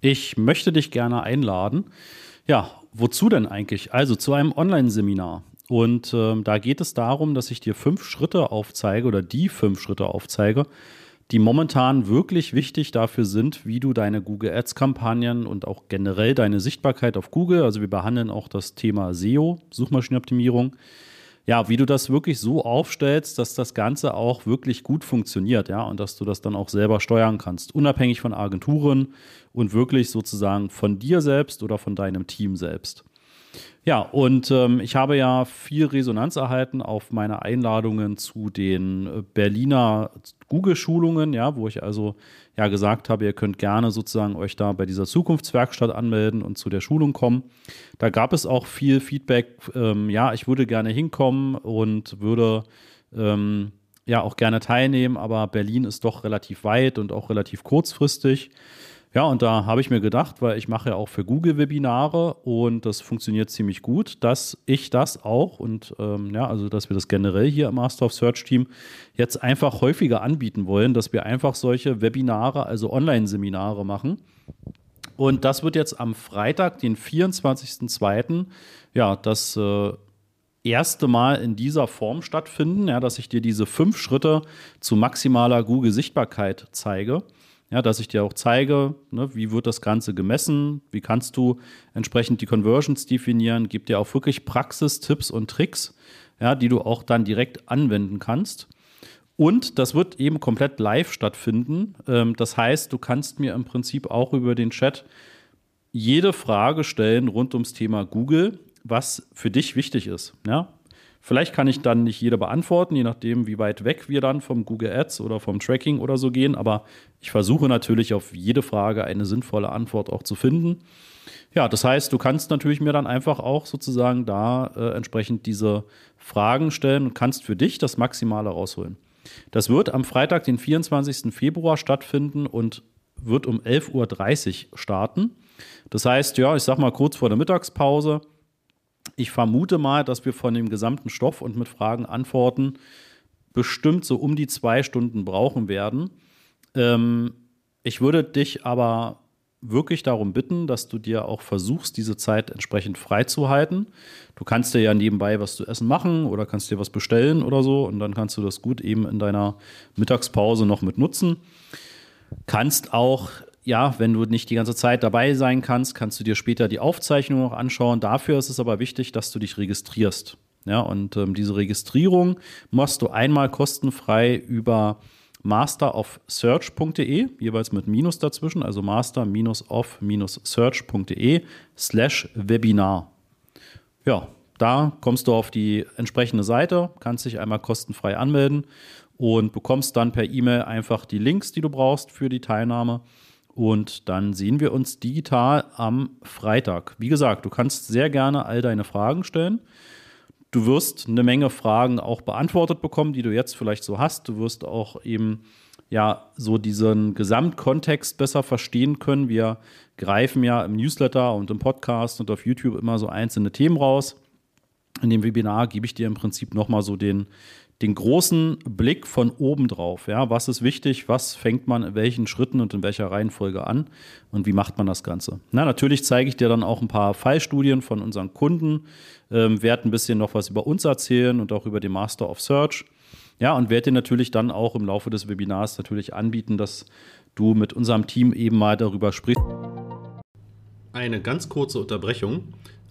Ich möchte dich gerne einladen. Ja, wozu denn eigentlich? Also zu einem Online-Seminar. Und ähm, da geht es darum, dass ich dir fünf Schritte aufzeige oder die fünf Schritte aufzeige, die momentan wirklich wichtig dafür sind, wie du deine Google Ads-Kampagnen und auch generell deine Sichtbarkeit auf Google, also wir behandeln auch das Thema SEO, Suchmaschinenoptimierung, ja, wie du das wirklich so aufstellst, dass das Ganze auch wirklich gut funktioniert, ja, und dass du das dann auch selber steuern kannst, unabhängig von Agenturen und wirklich sozusagen von dir selbst oder von deinem Team selbst. Ja, und ähm, ich habe ja viel Resonanz erhalten auf meine Einladungen zu den äh, Berliner Google-Schulungen, ja, wo ich also ja gesagt habe, ihr könnt gerne sozusagen euch da bei dieser Zukunftswerkstatt anmelden und zu der Schulung kommen. Da gab es auch viel Feedback, ähm, ja, ich würde gerne hinkommen und würde ähm, ja auch gerne teilnehmen, aber Berlin ist doch relativ weit und auch relativ kurzfristig. Ja, und da habe ich mir gedacht, weil ich mache ja auch für Google Webinare und das funktioniert ziemlich gut, dass ich das auch und ähm, ja, also dass wir das generell hier im Master of Search Team jetzt einfach häufiger anbieten wollen, dass wir einfach solche Webinare, also Online-Seminare machen. Und das wird jetzt am Freitag, den 24.02., ja, das äh, erste Mal in dieser Form stattfinden, ja, dass ich dir diese fünf Schritte zu maximaler Google-Sichtbarkeit zeige. Ja, dass ich dir auch zeige, ne, wie wird das Ganze gemessen, wie kannst du entsprechend die Conversions definieren, gib dir auch wirklich Praxistipps und Tricks, ja, die du auch dann direkt anwenden kannst. Und das wird eben komplett live stattfinden. Ähm, das heißt, du kannst mir im Prinzip auch über den Chat jede Frage stellen rund ums Thema Google, was für dich wichtig ist. Ja? Vielleicht kann ich dann nicht jede beantworten, je nachdem, wie weit weg wir dann vom Google Ads oder vom Tracking oder so gehen. Aber ich versuche natürlich auf jede Frage eine sinnvolle Antwort auch zu finden. Ja, das heißt, du kannst natürlich mir dann einfach auch sozusagen da äh, entsprechend diese Fragen stellen und kannst für dich das Maximale rausholen. Das wird am Freitag, den 24. Februar stattfinden und wird um 11.30 Uhr starten. Das heißt, ja, ich sag mal kurz vor der Mittagspause ich vermute mal, dass wir von dem gesamten Stoff und mit Fragen, Antworten bestimmt so um die zwei Stunden brauchen werden. Ähm, ich würde dich aber wirklich darum bitten, dass du dir auch versuchst, diese Zeit entsprechend freizuhalten. Du kannst dir ja nebenbei was zu essen machen oder kannst dir was bestellen oder so und dann kannst du das gut eben in deiner Mittagspause noch mit nutzen. Kannst auch ja, wenn du nicht die ganze Zeit dabei sein kannst, kannst du dir später die Aufzeichnung noch anschauen. Dafür ist es aber wichtig, dass du dich registrierst. Ja, und ähm, diese Registrierung machst du einmal kostenfrei über masterofsearch.de, jeweils mit Minus dazwischen, also master-of-search.de slash Webinar. Ja, da kommst du auf die entsprechende Seite, kannst dich einmal kostenfrei anmelden und bekommst dann per E-Mail einfach die Links, die du brauchst für die Teilnahme. Und dann sehen wir uns digital am Freitag. Wie gesagt, du kannst sehr gerne all deine Fragen stellen. Du wirst eine Menge Fragen auch beantwortet bekommen, die du jetzt vielleicht so hast. Du wirst auch eben ja so diesen Gesamtkontext besser verstehen können. Wir greifen ja im Newsletter und im Podcast und auf YouTube immer so einzelne Themen raus. In dem Webinar gebe ich dir im Prinzip nochmal so den, den großen Blick von oben drauf. Ja, was ist wichtig? Was fängt man in welchen Schritten und in welcher Reihenfolge an? Und wie macht man das Ganze? Na, natürlich zeige ich dir dann auch ein paar Fallstudien von unseren Kunden, ähm, werde ein bisschen noch was über uns erzählen und auch über den Master of Search. Ja, und werde dir natürlich dann auch im Laufe des Webinars natürlich anbieten, dass du mit unserem Team eben mal darüber sprichst. Eine ganz kurze Unterbrechung.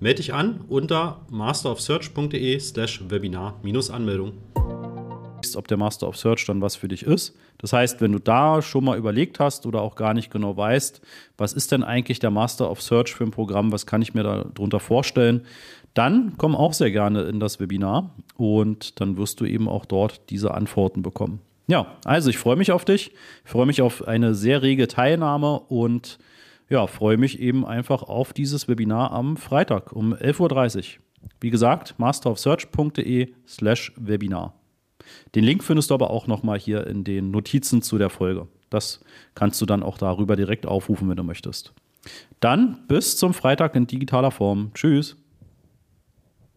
Melde dich an unter masterofsearch.de slash Webinar-Anmeldung. Ob der Master of Search dann was für dich ist. Das heißt, wenn du da schon mal überlegt hast oder auch gar nicht genau weißt, was ist denn eigentlich der Master of Search für ein Programm, was kann ich mir darunter vorstellen, dann komm auch sehr gerne in das Webinar und dann wirst du eben auch dort diese Antworten bekommen. Ja, also ich freue mich auf dich, ich freue mich auf eine sehr rege Teilnahme und ja, freue mich eben einfach auf dieses Webinar am Freitag um 11.30 Uhr. Wie gesagt, masterofsearch.de slash Webinar. Den Link findest du aber auch nochmal hier in den Notizen zu der Folge. Das kannst du dann auch darüber direkt aufrufen, wenn du möchtest. Dann bis zum Freitag in digitaler Form. Tschüss.